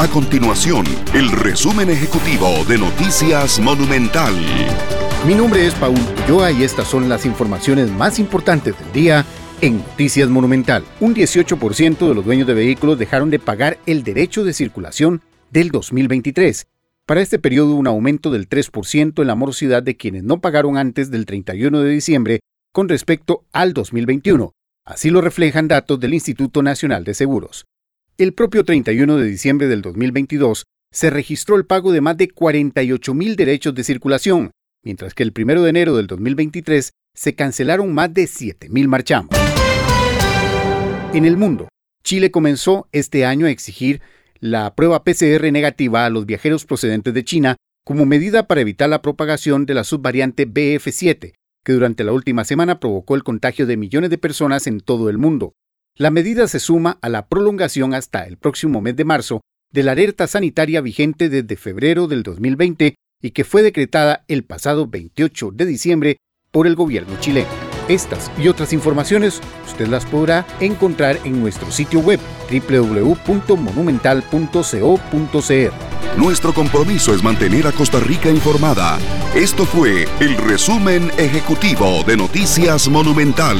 A continuación, el resumen ejecutivo de Noticias Monumental. Mi nombre es Paul Ulloa y estas son las informaciones más importantes del día en Noticias Monumental. Un 18% de los dueños de vehículos dejaron de pagar el derecho de circulación del 2023. Para este periodo, un aumento del 3% en la morosidad de quienes no pagaron antes del 31 de diciembre con respecto al 2021. Así lo reflejan datos del Instituto Nacional de Seguros. El propio 31 de diciembre del 2022 se registró el pago de más de 48 mil derechos de circulación, mientras que el 1 de enero del 2023 se cancelaron más de 7 mil marchamos. En el mundo, Chile comenzó este año a exigir la prueba PCR negativa a los viajeros procedentes de China como medida para evitar la propagación de la subvariante BF7, que durante la última semana provocó el contagio de millones de personas en todo el mundo. La medida se suma a la prolongación hasta el próximo mes de marzo de la alerta sanitaria vigente desde febrero del 2020 y que fue decretada el pasado 28 de diciembre por el gobierno chileno. Estas y otras informaciones usted las podrá encontrar en nuestro sitio web www.monumental.co.cr. Nuestro compromiso es mantener a Costa Rica informada. Esto fue el resumen ejecutivo de Noticias Monumental.